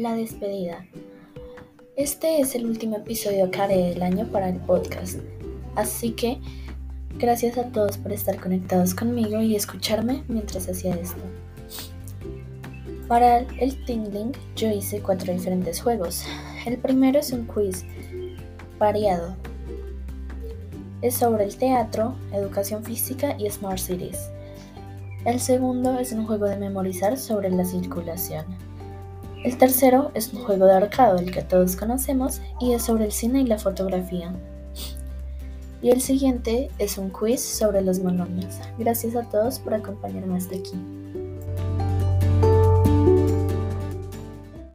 La despedida. Este es el último episodio que haré del año para el podcast, así que gracias a todos por estar conectados conmigo y escucharme mientras hacía esto. Para el Tingling yo hice cuatro diferentes juegos. El primero es un quiz variado. Es sobre el teatro, educación física y smart cities. El segundo es un juego de memorizar sobre la circulación. El tercero es un juego de arcado, el que todos conocemos, y es sobre el cine y la fotografía. Y el siguiente es un quiz sobre los monomios. Gracias a todos por acompañarme hasta aquí.